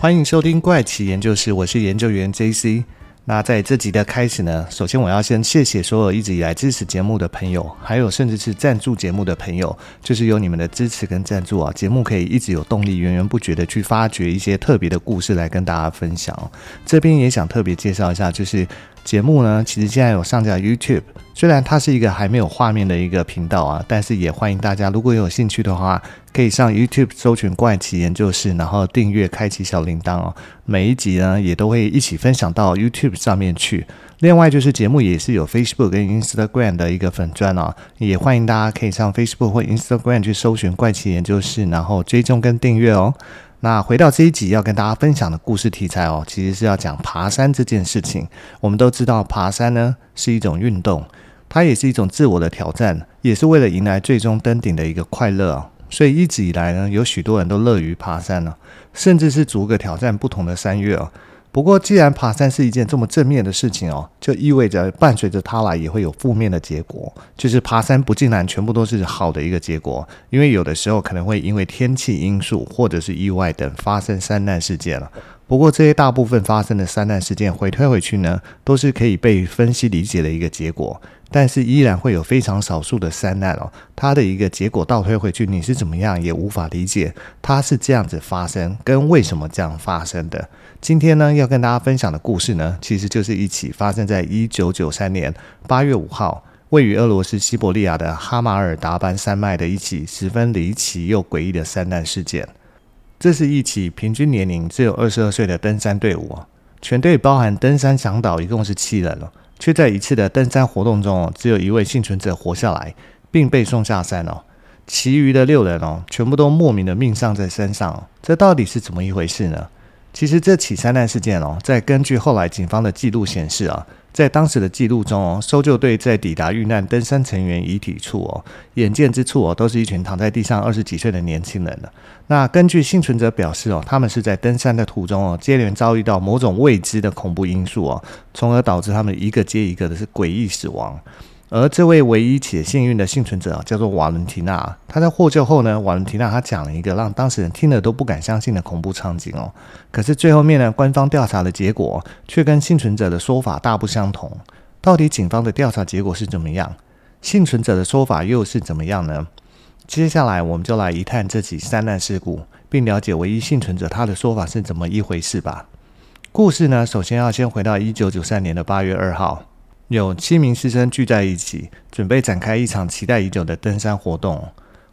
欢迎收听怪奇研究室，我是研究员 JC。那在这集的开始呢，首先我要先谢谢所有一直以来支持节目的朋友，还有甚至是赞助节目的朋友，就是有你们的支持跟赞助啊，节目可以一直有动力，源源不绝的去发掘一些特别的故事来跟大家分享。这边也想特别介绍一下，就是。节目呢，其实现在有上架 YouTube，虽然它是一个还没有画面的一个频道啊，但是也欢迎大家，如果有兴趣的话，可以上 YouTube 搜寻“怪奇研究室”，然后订阅、开启小铃铛哦。每一集呢，也都会一起分享到 YouTube 上面去。另外，就是节目也是有 Facebook 跟 Instagram 的一个粉钻哦，也欢迎大家可以上 Facebook 或 Instagram 去搜寻“怪奇研究室”，然后追踪跟订阅哦。那回到这一集要跟大家分享的故事题材哦，其实是要讲爬山这件事情。我们都知道，爬山呢是一种运动，它也是一种自我的挑战，也是为了迎来最终登顶的一个快乐哦。所以一直以来呢，有许多人都乐于爬山呢，甚至是逐个挑战不同的山岳哦。不过，既然爬山是一件这么正面的事情哦，就意味着伴随着它来也会有负面的结果，就是爬山不竟然全部都是好的一个结果，因为有的时候可能会因为天气因素或者是意外等发生山难事件了。不过，这些大部分发生的山难事件回推回去呢，都是可以被分析理解的一个结果，但是依然会有非常少数的山难哦，它的一个结果倒推回去，你是怎么样也无法理解它是这样子发生跟为什么这样发生的。今天呢，要跟大家分享的故事呢，其实就是一起发生在一九九三年八月五号，位于俄罗斯西伯利亚的哈马尔达班山脉的一起十分离奇又诡异的山难事件。这是一起平均年龄只有二十二岁的登山队伍，全队包含登山向导一共是七人哦，却在一次的登山活动中，只有一位幸存者活下来，并被送下山哦，其余的六人哦，全部都莫名的命丧在山上，这到底是怎么一回事呢？其实这起山难事件哦，在根据后来警方的记录显示啊，在当时的记录中哦，搜救队在抵达遇难登山成员遗体处哦，眼见之处哦，都是一群躺在地上二十几岁的年轻人了。那根据幸存者表示哦，他们是在登山的途中哦，接连遭遇到某种未知的恐怖因素哦，从而导致他们一个接一个的是诡异死亡。而这位唯一且幸运的幸存者叫做瓦伦提娜。她在获救后呢，瓦伦提娜她讲了一个让当事人听了都不敢相信的恐怖场景哦。可是最后面呢，官方调查的结果却跟幸存者的说法大不相同。到底警方的调查结果是怎么样？幸存者的说法又是怎么样呢？接下来我们就来一探这起山难事故，并了解唯一幸存者他的说法是怎么一回事吧。故事呢，首先要先回到一九九三年的八月二号。有七名师生聚在一起，准备展开一场期待已久的登山活动。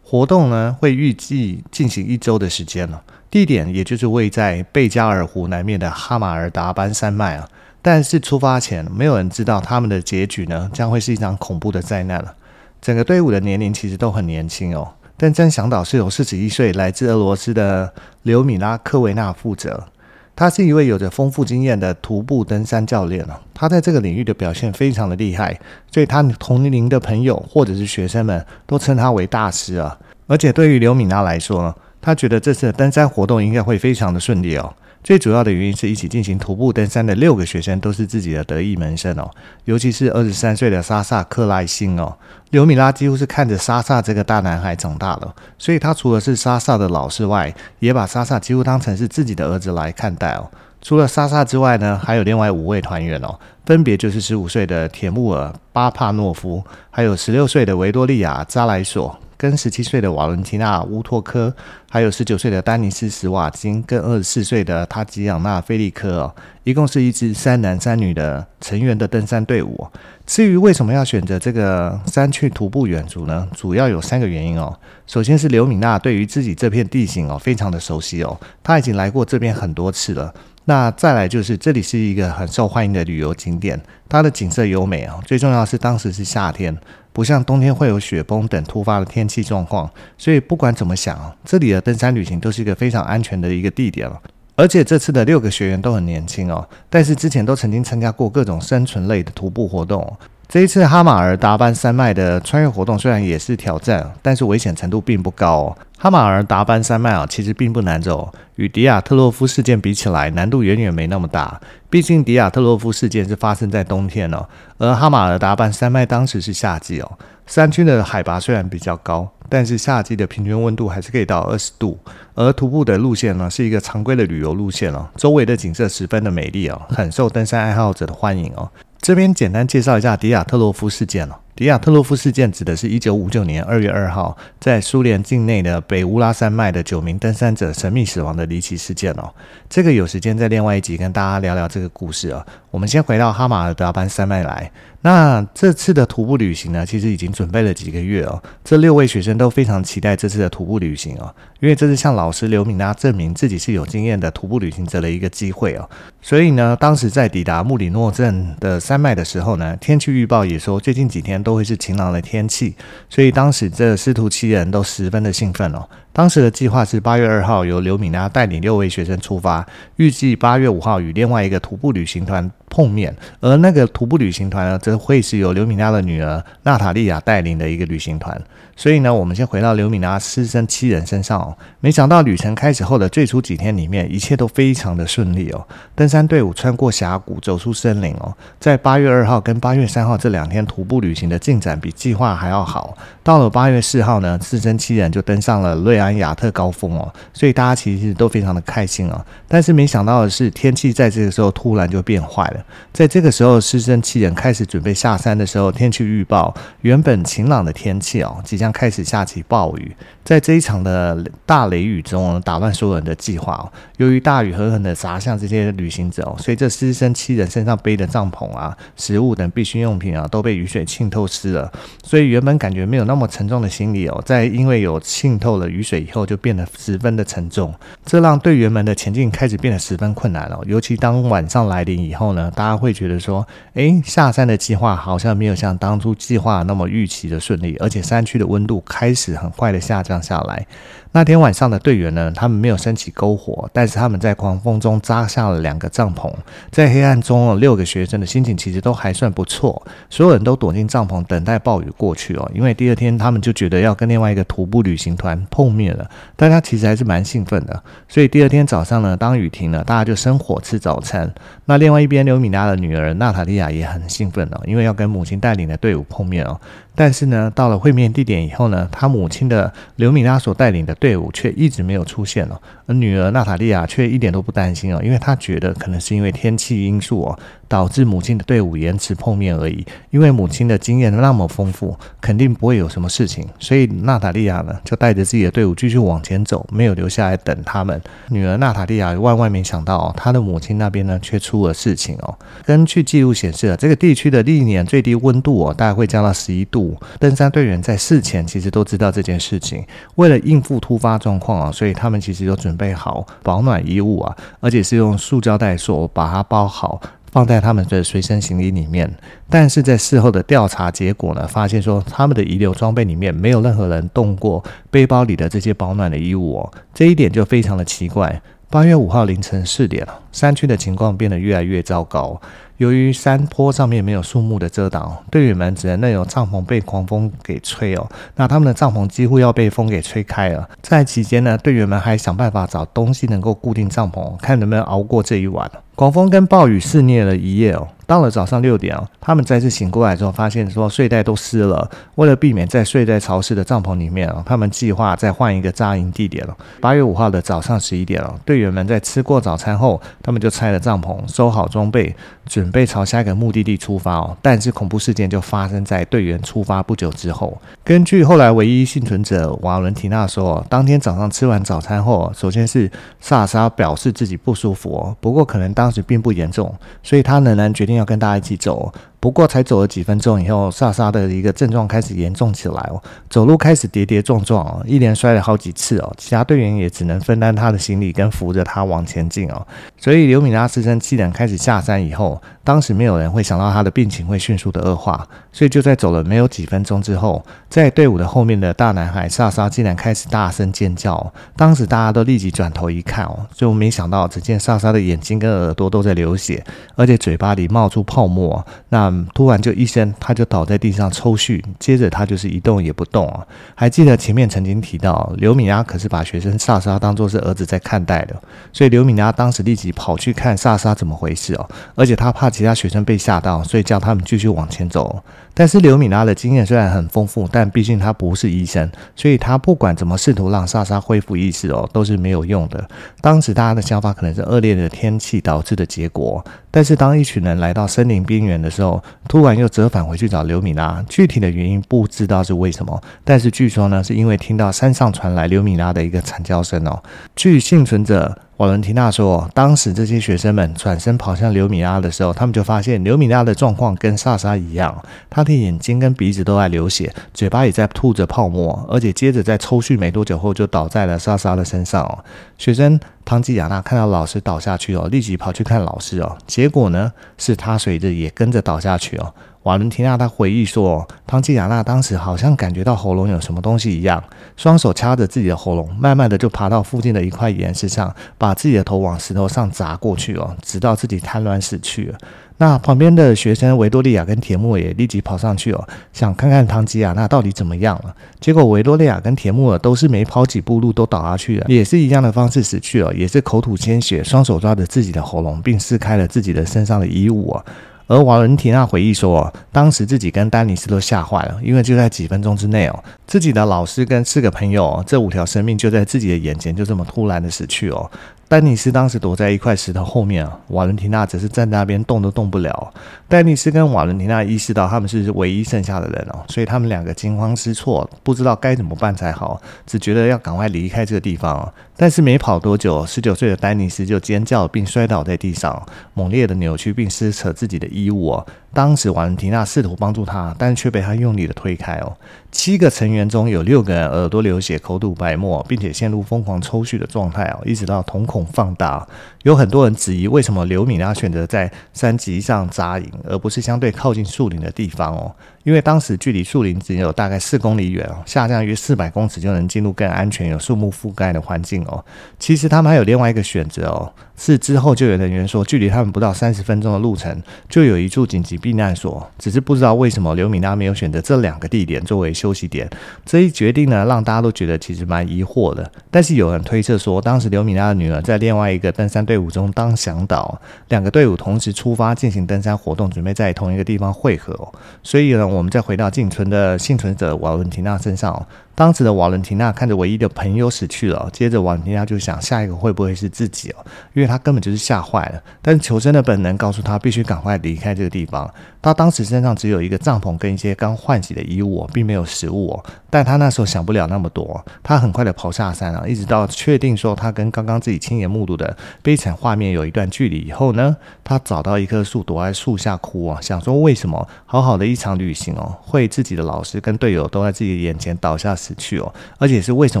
活动呢，会预计进行一周的时间了。地点也就是位在贝加尔湖南面的哈马尔达班山脉啊。但是出发前，没有人知道他们的结局呢，将会是一场恐怖的灾难了。整个队伍的年龄其实都很年轻哦。登山向导是由四十一岁来自俄罗斯的刘米拉科维纳负责。他是一位有着丰富经验的徒步登山教练哦，他在这个领域的表现非常的厉害，所以他同龄的朋友或者是学生们都称他为大师啊。而且对于刘敏娜来说呢，他觉得这次的登山活动应该会非常的顺利哦。最主要的原因是一起进行徒步登山的六个学生都是自己的得意门生哦，尤其是二十三岁的莎萨克莱辛哦，刘米拉几乎是看着莎萨这个大男孩长大了，所以他除了是莎萨的老师外，也把莎萨几乎当成是自己的儿子来看待哦。除了莎萨之外呢，还有另外五位团员哦，分别就是十五岁的铁木尔巴帕诺夫，还有十六岁的维多利亚扎莱索。跟十七岁的瓦伦提娜乌托科，还有十九岁的丹尼斯史瓦金，跟二十四岁的塔吉亚娜菲利科哦，一共是一支三男三女的成员的登山队伍。至于为什么要选择这个山区徒步远足呢？主要有三个原因哦。首先是刘米娜对于自己这片地形哦非常的熟悉哦，她已经来过这边很多次了。那再来就是这里是一个很受欢迎的旅游景点，它的景色优美啊，最重要是当时是夏天，不像冬天会有雪崩等突发的天气状况，所以不管怎么想，这里的登山旅行都是一个非常安全的一个地点了。而且这次的六个学员都很年轻哦，但是之前都曾经参加过各种生存类的徒步活动，这一次哈马尔达班山脉的穿越活动虽然也是挑战，但是危险程度并不高哦。哈马尔达班山脉啊，其实并不难走，与迪亚特洛夫事件比起来，难度远远没那么大。毕竟迪亚特洛夫事件是发生在冬天哦，而哈马尔达班山脉当时是夏季哦。山区的海拔虽然比较高，但是夏季的平均温度还是可以到二十度。而徒步的路线呢，是一个常规的旅游路线哦，周围的景色十分的美丽哦，很受登山爱好者的欢迎哦。这边简单介绍一下迪亚特洛夫事件哦。迪亚特洛夫事件指的是一九五九年二月二号，在苏联境内的北乌拉山脉的九名登山者神秘死亡的离奇事件哦。这个有时间在另外一集跟大家聊聊这个故事哦。我们先回到哈马尔达班山脉来。那这次的徒步旅行呢，其实已经准备了几个月哦。这六位学生都非常期待这次的徒步旅行哦，因为这是向老师刘敏娜证明自己是有经验的徒步旅行者的一个机会哦。所以呢，当时在抵达穆里诺镇的山脉的时候呢，天气预报也说最近几天都会是晴朗的天气，所以当时这师徒七人都十分的兴奋哦。当时的计划是八月二号由刘敏娜带领六位学生出发，预计八月五号与另外一个徒步旅行团碰面，而那个徒步旅行团呢，则会是由刘敏娜的女儿娜塔莉亚带领的一个旅行团。所以呢，我们先回到刘敏娜师生七人身上哦。没想到旅程开始后的最初几天里面，一切都非常的顺利哦。登山队伍穿过峡谷，走出森林哦。在八月二号跟八月三号这两天徒步旅行的进展比计划还要好。到了八月四号呢，师生七人就登上了瑞安亚特高峰哦。所以大家其实都非常的开心哦。但是没想到的是，天气在这个时候突然就变坏了。在这个时候，师生七人开始准备下山的时候，天气预报原本晴朗的天气哦，即将开始下起暴雨。在这一场的大雷雨中，打乱所有人的计划哦。由于大雨狠狠的砸向这些旅行者哦，随着师生七人身上背的帐篷啊、食物等必需用品啊，都被雨水浸透湿了。所以原本感觉没有那么沉重的行李哦，在因为有浸透了雨水以后，就变得十分的沉重。这让队员们的前进开始变得十分困难了。尤其当晚上来临以后呢，大家会觉得说，哎，下山的计划好像没有像当初计划那么预期的顺利，而且山区的温度开始很快的下降下来。那天晚上的队员呢，他们没有升起篝火，但是他们在狂风中扎下了两个帐篷。在黑暗中，六个学生的心情其实都还算不错，所有人都躲进帐篷等待暴雨过去哦。因为第二天他们就觉得要跟另外一个徒步旅行团碰面了，大家其实还是蛮兴奋的。所以第二天早上呢，当雨停了，大家就生火吃早餐。那另外一边，刘米拉的女儿娜塔莉亚也很兴奋哦，因为要跟母亲带领的队伍碰面哦。但是呢，到了会面地点以后呢，她母亲的刘米拉所带领的队伍却一直没有出现哦，而女儿娜塔莉亚却一点都不担心哦，因为她觉得可能是因为天气因素哦。导致母亲的队伍延迟碰面而已，因为母亲的经验那么丰富，肯定不会有什么事情。所以娜塔莉亚呢，就带着自己的队伍继续往前走，没有留下来等他们。女儿娜塔莉亚万万没想到哦，她的母亲那边呢却出了事情哦。根据记录显示，这个地区的历年最低温度哦，大概会降到十一度。登山队员在事前其实都知道这件事情，为了应付突发状况啊，所以他们其实都准备好保暖衣物啊，而且是用塑胶袋所把它包好。放在他们的随身行李里面，但是在事后的调查结果呢，发现说他们的遗留装备里面没有任何人动过背包里的这些保暖的衣物哦，这一点就非常的奇怪。八月五号凌晨四点，山区的情况变得越来越糟糕。由于山坡上面没有树木的遮挡，队员们只能任由帐篷被狂风给吹哦。那他们的帐篷几乎要被风给吹开了。在期间呢，队员们还想办法找东西能够固定帐篷，看能不能熬过这一晚。狂风跟暴雨肆虐了一夜哦，到了早上六点哦，他们再次醒过来之后，发现说睡袋都湿了。为了避免在睡袋潮湿的帐篷里面啊，他们计划再换一个扎营地点了。八月五号的早上十一点哦，队员们在吃过早餐后，他们就拆了帐篷，收好装备，准备朝下一个目的地出发哦。但是恐怖事件就发生在队员出发不久之后。根据后来唯一幸存者瓦伦提娜说，当天早上吃完早餐后，首先是萨莎表示自己不舒服，不过可能当时并不严重，所以他仍然决定要跟大家一起走。不过才走了几分钟以后，萨莎的一个症状开始严重起来哦，走路开始跌跌撞撞哦，一连摔了好几次哦。其他队员也只能分担他的行李跟扶着他往前进哦。所以刘米拉师生七人开始下山以后，当时没有人会想到他的病情会迅速的恶化，所以就在走了没有几分钟之后，在队伍的后面的大男孩萨莎竟然开始大声尖叫。当时大家都立即转头一看哦，就没想到只见萨莎的眼睛跟耳朵都在流血，而且嘴巴里冒冒出泡沫，那突然就一声，他就倒在地上抽搐，接着他就是一动也不动啊。还记得前面曾经提到，刘米拉可是把学生萨莎当作是儿子在看待的，所以刘米拉当时立即跑去看萨莎怎么回事哦，而且他怕其他学生被吓到，所以叫他们继续往前走。但是刘米拉的经验虽然很丰富，但毕竟他不是医生，所以他不管怎么试图让萨莎恢复意识哦，都是没有用的。当时大家的想法可能是恶劣的天气导致的结果。但是当一群人来到森林边缘的时候，突然又折返回去找刘米拉，具体的原因不知道是为什么。但是据说呢，是因为听到山上传来刘米拉的一个惨叫声哦。据幸存者。瓦伦提娜说：“当时这些学生们转身跑向刘米拉的时候，他们就发现刘米拉的状况跟萨莎一样，她的眼睛跟鼻子都在流血，嘴巴也在吐着泡沫，而且接着在抽搐没多久后就倒在了萨莎的身上。哦，学生汤吉亚娜看到老师倒下去哦，立即跑去看老师哦，结果呢是她随着也跟着倒下去哦。”瓦伦提娜她回忆说，汤吉亚娜当时好像感觉到喉咙有什么东西一样，双手掐着自己的喉咙，慢慢的就爬到附近的一块岩石上，把自己的头往石头上砸过去哦，直到自己瘫软死去了。那旁边的学生维多利亚跟铁木尔也立即跑上去哦，想看看汤吉亚娜到底怎么样了。结果维多利亚跟铁木尔都是没跑几步路都倒下去了，也是一样的方式死去了，也是口吐鲜血，双手抓着自己的喉咙，并撕开了自己的身上的衣物啊。而瓦伦提娜回忆说，当时自己跟丹尼斯都吓坏了，因为就在几分钟之内哦，自己的老师跟四个朋友，这五条生命就在自己的眼前就这么突然的死去哦。丹尼斯当时躲在一块石头后面啊，瓦伦提娜则是站在那边动都动不了。丹尼斯跟瓦伦提娜意识到他们是唯一剩下的人哦，所以他们两个惊慌失措，不知道该怎么办才好，只觉得要赶快离开这个地方。但是没跑多久，十九岁的丹尼斯就尖叫并摔倒在地上，猛烈的扭曲并撕扯自己的衣物。当时瓦伦提娜试图帮助他，但却被他用力的推开哦。七个成员中有六个人耳朵流血、口吐白沫，并且陷入疯狂抽搐的状态哦，一直到瞳孔放大。有很多人质疑，为什么刘米拉选择在山脊上扎营，而不是相对靠近树林的地方哦？因为当时距离树林只有大概四公里远哦，下降约四百公尺就能进入更安全、有树木覆盖的环境哦。其实他们还有另外一个选择哦，是之后救援人员说，距离他们不到三十分钟的路程就有一处紧急避难所，只是不知道为什么刘米娜没有选择这两个地点作为休息点。这一决定呢，让大家都觉得其实蛮疑惑的。但是有人推测说，当时刘米娜的女儿在另外一个登山队伍中当向导，两个队伍同时出发进行登山活动，准备在同一个地方汇合。所以呢，我们再回到仅存的幸存者瓦伦提娜身上。当时的瓦伦提娜看着唯一的朋友死去了，接着瓦伦提娜就想，下一个会不会是自己哦？因为他根本就是吓坏了。但是求生的本能告诉他，必须赶快离开这个地方。他当时身上只有一个帐篷跟一些刚换洗的衣物，并没有食物哦。但他那时候想不了那么多，他很快的跑下山啊，一直到确定说他跟刚刚自己亲眼目睹的悲惨画面有一段距离以后呢，他找到一棵树，躲在树下哭啊，想说为什么好好的一场旅行哦，会自己的老师跟队友都在自己眼前倒下死去哦，而且是为什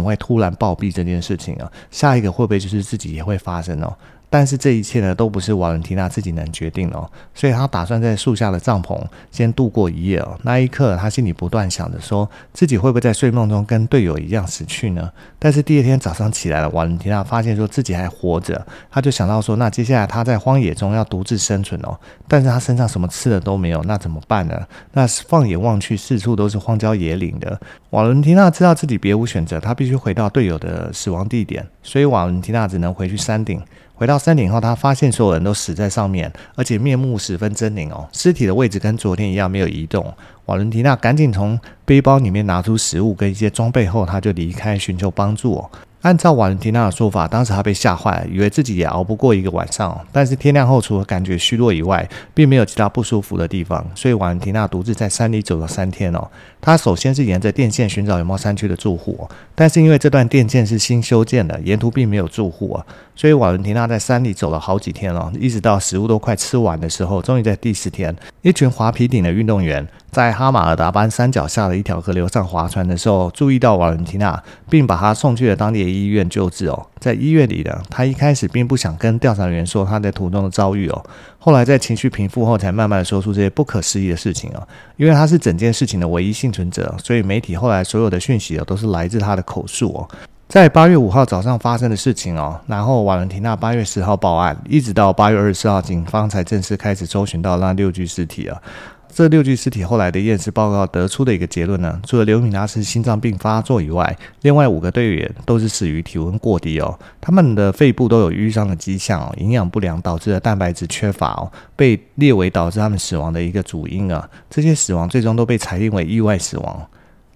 么会突然暴毙这件事情啊？下一个会不会就是自己也会发生哦？但是这一切呢，都不是瓦伦提娜自己能决定哦，所以他打算在树下的帐篷先度过一夜哦。那一刻，他心里不断想着，说自己会不会在睡梦中跟队友一样死去呢？但是第二天早上起来了，瓦伦提娜发现说自己还活着，他就想到说，那接下来他在荒野中要独自生存哦，但是他身上什么吃的都没有，那怎么办呢？那放眼望去，四处都是荒郊野岭的。瓦伦提娜知道自己别无选择，他必须回到队友的死亡地点，所以瓦伦提娜只能回去山顶。回到山顶后，他发现所有人都死在上面，而且面目十分狰狞哦。尸体的位置跟昨天一样没有移动。瓦伦提娜赶紧从背包里面拿出食物跟一些装备后，他就离开寻求帮助哦。按照瓦伦提娜的说法，当时他被吓坏了，以为自己也熬不过一个晚上。但是天亮后，除了感觉虚弱以外，并没有其他不舒服的地方。所以瓦伦提娜独自在山里走了三天哦。他首先是沿着电线寻找有没有山区的住户，但是因为这段电线是新修建的，沿途并没有住户啊。所以瓦伦提娜在山里走了好几天了，一直到食物都快吃完的时候，终于在第十天，一群滑皮艇的运动员在哈马尔达班山脚下的一条河流上划船的时候，注意到瓦伦提娜，并把她送去了当地的医院救治哦。在医院里的他一开始并不想跟调查员说他在途中的遭遇哦，后来在情绪平复后，才慢慢说出这些不可思议的事情哦。因为他是整件事情的唯一幸存者，所以媒体后来所有的讯息哦，都是来自他的口述哦。在八月五号早上发生的事情哦，然后瓦伦提娜八月十号报案，一直到八月二十四号，警方才正式开始搜寻到那六具尸体啊。这六具尸体后来的验尸报告得出的一个结论呢，除了刘敏娜是心脏病发作以外，另外五个队员都是死于体温过低哦，他们的肺部都有淤伤的迹象哦，营养不良导致的蛋白质缺乏哦，被列为导致他们死亡的一个主因啊。这些死亡最终都被裁定为意外死亡。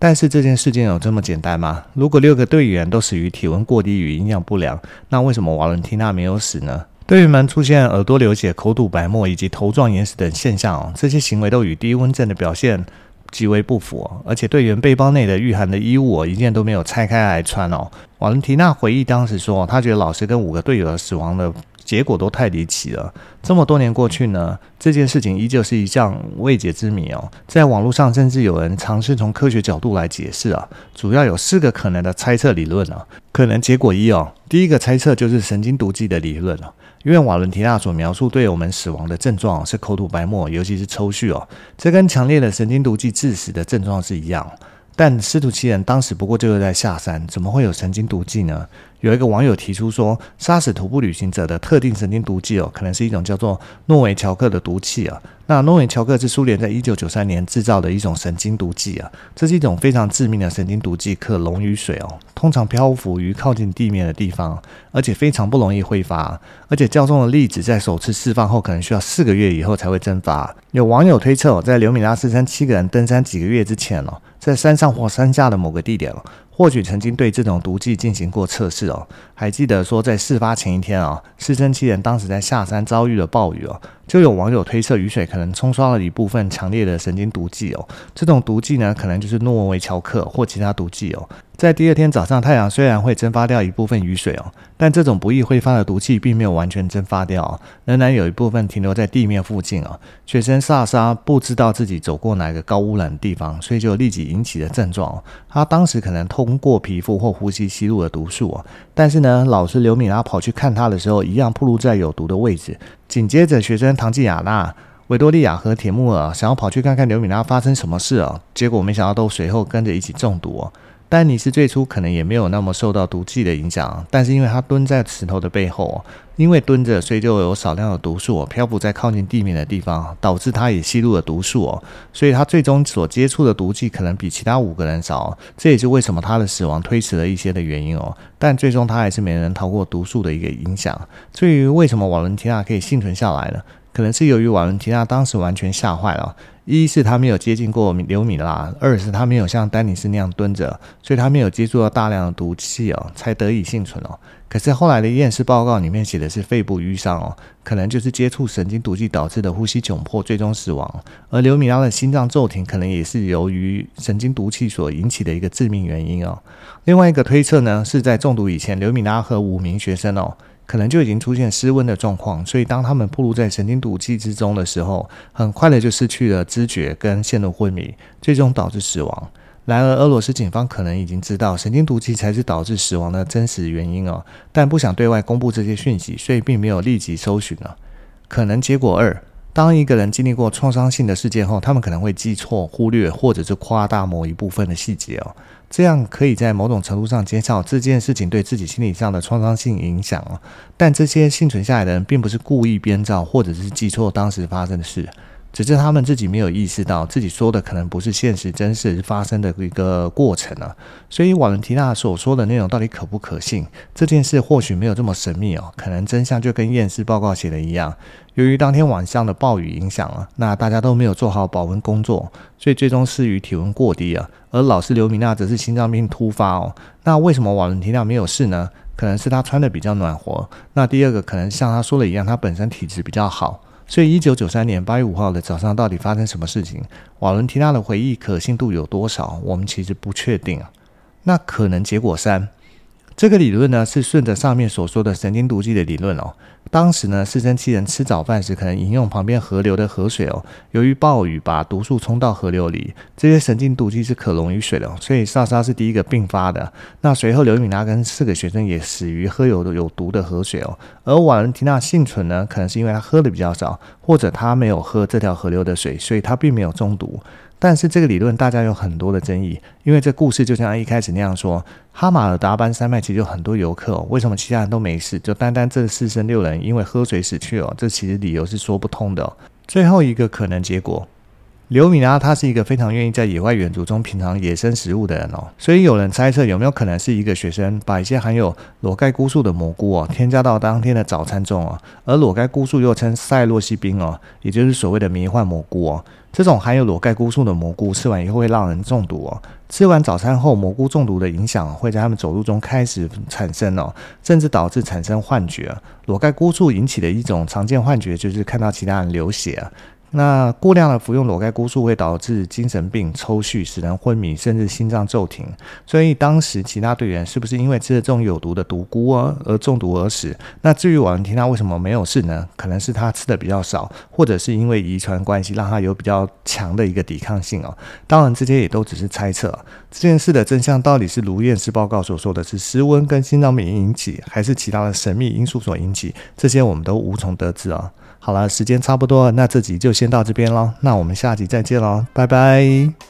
但是这件事件有这么简单吗？如果六个队员都死于体温过低与营养不良，那为什么瓦伦提娜没有死呢？队员们出现耳朵流血、口吐白沫以及头状眼屎等现象哦，这些行为都与低温症的表现极为不符。而且队员背包内的御寒的衣物，一件都没有拆开来穿哦。瓦伦提娜回忆当时说，他觉得老师跟五个队友的死亡的结果都太离奇了。这么多年过去呢，这件事情依旧是一项未解之谜哦。在网络上，甚至有人尝试从科学角度来解释啊，主要有四个可能的猜测理论啊。可能结果一哦，第一个猜测就是神经毒剂的理论哦。因为瓦伦提娜所描述对我们死亡的症状是口吐白沫，尤其是抽搐哦，这跟强烈的神经毒剂致死的症状是一样。但司徒七人当时不过就是在下山，怎么会有神经毒剂呢？有一个网友提出说，杀死徒步旅行者的特定神经毒剂哦，可能是一种叫做诺维乔克的毒气啊。那诺维乔克是苏联在一九九三年制造的一种神经毒剂啊，这是一种非常致命的神经毒剂，可溶于水哦，通常漂浮于靠近地面的地方，而且非常不容易挥发，而且较重的粒子在首次释放后，可能需要四个月以后才会蒸发。有网友推测，在刘米拉四三七个人登山几个月之前哦，在山上或山下的某个地点。或许曾经对这种毒剂进行过测试哦。还记得说，在事发前一天啊，四三七人当时在下山遭遇了暴雨哦，就有网友推测雨水可能冲刷了一部分强烈的神经毒剂哦。这种毒剂呢，可能就是诺维乔克或其他毒剂哦。在第二天早上，太阳虽然会蒸发掉一部分雨水哦，但这种不易挥发的毒气并没有完全蒸发掉，仍然有一部分停留在地面附近哦。学生萨莎不知道自己走过哪个高污染的地方，所以就立即引起了症状哦。他当时可能通过皮肤或呼吸吸入了毒素哦，但是呢，老师刘敏拉跑去看他的时候，一样暴露在有毒的位置。紧接着，学生唐吉亚娜、维多利亚和铁木尔想要跑去看看刘敏拉发生什么事哦，结果没想到都随后跟着一起中毒哦。丹尼斯最初可能也没有那么受到毒剂的影响，但是因为他蹲在石头的背后，因为蹲着，所以就有少量的毒素漂浮在靠近地面的地方，导致他也吸入了毒素哦，所以他最终所接触的毒剂可能比其他五个人少，这也是为什么他的死亡推迟了一些的原因哦。但最终他还是没能逃过毒素的一个影响。至于为什么瓦伦提娜可以幸存下来呢？可能是由于瓦伦提娜当时完全吓坏了。一是他没有接近过刘米拉，二是他没有像丹尼斯那样蹲着，所以他没有接触到大量的毒气哦，才得以幸存哦。可是后来的验尸报告里面写的是肺部淤伤哦，可能就是接触神经毒剂导致的呼吸窘迫，最终死亡。而刘米拉的心脏骤停，可能也是由于神经毒气所引起的一个致命原因哦。另外一个推测呢，是在中毒以前，刘米拉和五名学生哦。可能就已经出现失温的状况，所以当他们暴露在神经毒剂之中的时候，很快的就失去了知觉跟陷入昏迷，最终导致死亡。然而，俄罗斯警方可能已经知道神经毒剂才是导致死亡的真实原因哦，但不想对外公布这些讯息，所以并没有立即搜寻了。可能结果二。当一个人经历过创伤性的事件后，他们可能会记错、忽略或者是夸大某一部分的细节哦，这样可以在某种程度上减少这件事情对自己心理上的创伤性影响哦。但这些幸存下来的人并不是故意编造或者是记错当时发生的事。只是他们自己没有意识到，自己说的可能不是现实真实发生的一个过程啊。所以瓦伦提娜所说的内容到底可不可信？这件事或许没有这么神秘哦，可能真相就跟验尸报告写的一样。由于当天晚上的暴雨影响啊，那大家都没有做好保温工作，所以最终死于体温过低啊。而老师刘米娜则是心脏病突发哦。那为什么瓦伦提娜没有事呢？可能是她穿的比较暖和。那第二个可能像她说的一样，她本身体质比较好。所以，一九九三年八月五号的早上，到底发生什么事情？瓦伦提娜的回忆可信度有多少？我们其实不确定啊。那可能结果三。这个理论呢，是顺着上面所说的神经毒剂的理论哦。当时呢，四三七人吃早饭时可能饮用旁边河流的河水哦。由于暴雨把毒素冲到河流里，这些神经毒剂是可溶于水的，所以萨莎是第一个病发的。那随后刘敏娜跟四个学生也死于喝有有毒的河水哦。而瓦伦提娜幸存呢，可能是因为她喝的比较少，或者她没有喝这条河流的水，所以她并没有中毒。但是这个理论大家有很多的争议，因为这故事就像一开始那样说，哈马尔达班山脉其实有很多游客，为什么其他人都没事，就单单这四生六人因为喝水死去哦？这其实理由是说不通的。最后一个可能结果。刘米拉他是一个非常愿意在野外远足中品尝野生食物的人哦，所以有人猜测有没有可能是一个学生把一些含有裸盖菇素的蘑菇哦添加到当天的早餐中哦，而裸盖菇素又称赛洛西宾哦，也就是所谓的迷幻蘑菇哦，这种含有裸盖菇素的蘑菇吃完以后会让人中毒哦，吃完早餐后蘑菇中毒的影响会在他们走路中开始产生哦，甚至导致产生幻觉。裸盖菇素引起的一种常见幻觉就是看到其他人流血。那过量的服用裸盖菇素会导致精神病、抽搐、使人昏迷，甚至心脏骤停。所以当时其他队员是不是因为吃了这种有毒的毒菇啊而中毒而死？那至于瓦伦提娜为什么没有事呢？可能是他吃的比较少，或者是因为遗传关系让他有比较强的一个抵抗性哦。当然这些也都只是猜测。这件事的真相到底是如验尸报告所说的是失温跟心脏病引起，还是其他的神秘因素所引起？这些我们都无从得知啊。好了，时间差不多了，那这集就先到这边喽。那我们下集再见喽，拜拜。